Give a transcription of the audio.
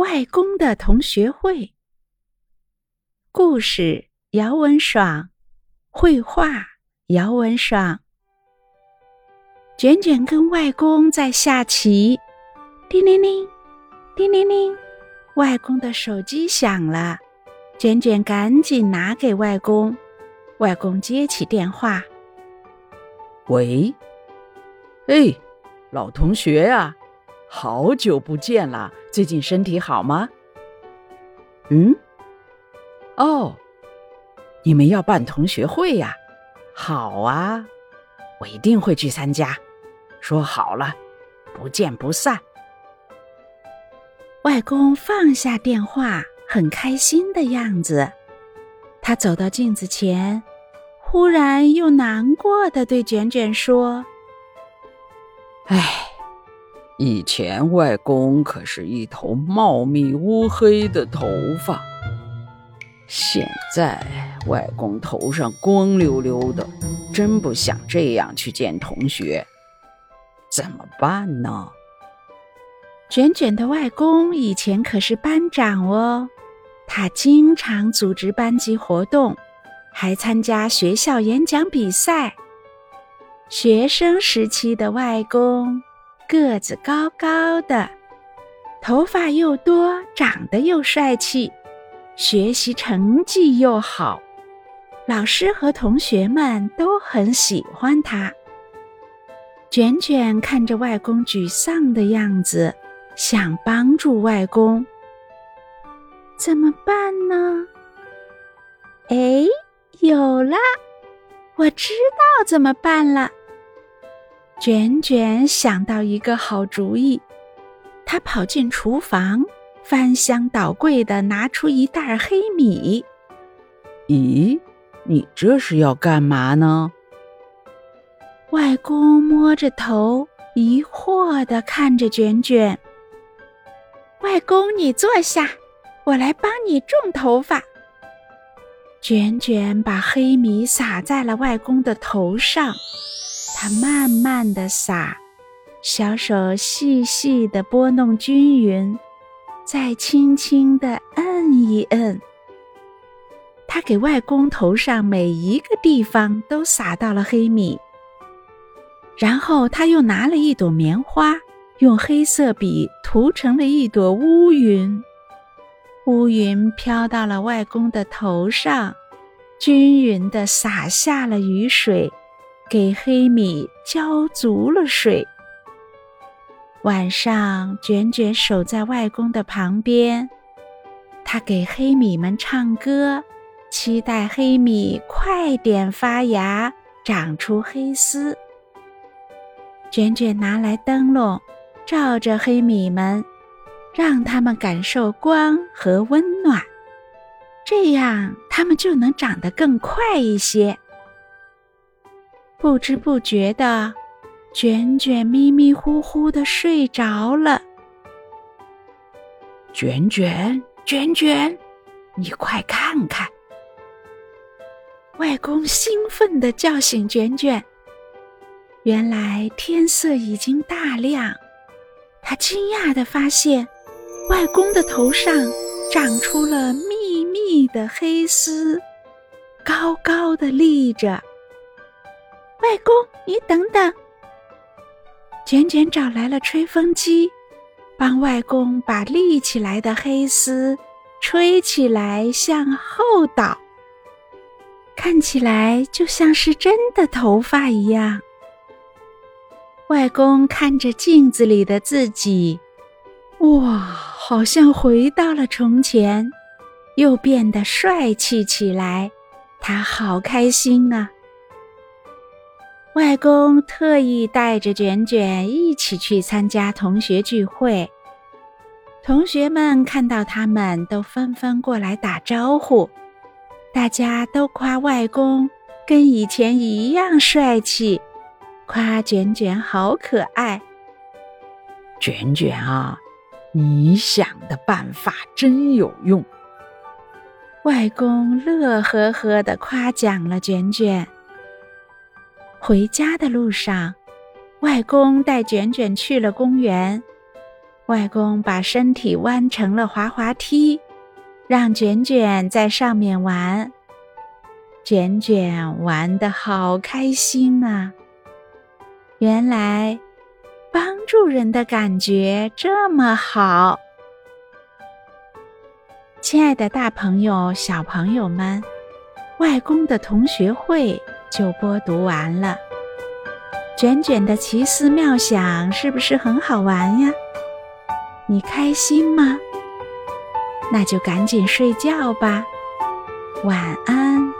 外公的同学会。故事：姚文爽，绘画：姚文爽。卷卷跟外公在下棋，叮铃铃，叮铃铃，外公的手机响了，卷卷赶紧拿给外公。外公接起电话：“喂，哎，老同学呀。”好久不见了，最近身体好吗？嗯，哦，你们要办同学会呀？好啊，我一定会去参加。说好了，不见不散。外公放下电话，很开心的样子。他走到镜子前，忽然又难过的对卷卷说：“哎。”以前外公可是一头茂密乌黑的头发，现在外公头上光溜溜的，真不想这样去见同学，怎么办呢？卷卷的外公以前可是班长哦，他经常组织班级活动，还参加学校演讲比赛。学生时期的外公。个子高高的，头发又多，长得又帅气，学习成绩又好，老师和同学们都很喜欢他。卷卷看着外公沮丧的样子，想帮助外公，怎么办呢？哎，有了，我知道怎么办了。卷卷想到一个好主意，他跑进厨房，翻箱倒柜的拿出一袋黑米。咦，你这是要干嘛呢？外公摸着头，疑惑的看着卷卷。外公，你坐下，我来帮你种头发。卷卷把黑米撒在了外公的头上。他慢慢的撒，小手细细的拨弄均匀，再轻轻的摁一摁。他给外公头上每一个地方都撒到了黑米，然后他又拿了一朵棉花，用黑色笔涂成了一朵乌云。乌云飘到了外公的头上，均匀的洒下了雨水。给黑米浇足了水。晚上，卷卷守在外公的旁边，他给黑米们唱歌，期待黑米快点发芽，长出黑丝。卷卷拿来灯笼，照着黑米们，让它们感受光和温暖，这样它们就能长得更快一些。不知不觉的，卷卷迷迷糊糊的睡着了。卷卷，卷卷，你快看看！外公兴奋的叫醒卷卷。原来天色已经大亮，他惊讶的发现，外公的头上长出了密密的黑丝，高高的立着。外公，你等等！卷卷找来了吹风机，帮外公把立起来的黑丝吹起来，向后倒，看起来就像是真的头发一样。外公看着镜子里的自己，哇，好像回到了从前，又变得帅气起来，他好开心啊！外公特意带着卷卷一起去参加同学聚会，同学们看到他们都纷纷过来打招呼，大家都夸外公跟以前一样帅气，夸卷卷好可爱。卷卷啊，你想的办法真有用！外公乐呵呵地夸奖了卷卷。回家的路上，外公带卷卷去了公园。外公把身体弯成了滑滑梯，让卷卷在上面玩。卷卷玩得好开心啊！原来帮助人的感觉这么好。亲爱的，大朋友、小朋友们，外公的同学会就播读完了。卷卷的奇思妙想是不是很好玩呀？你开心吗？那就赶紧睡觉吧，晚安。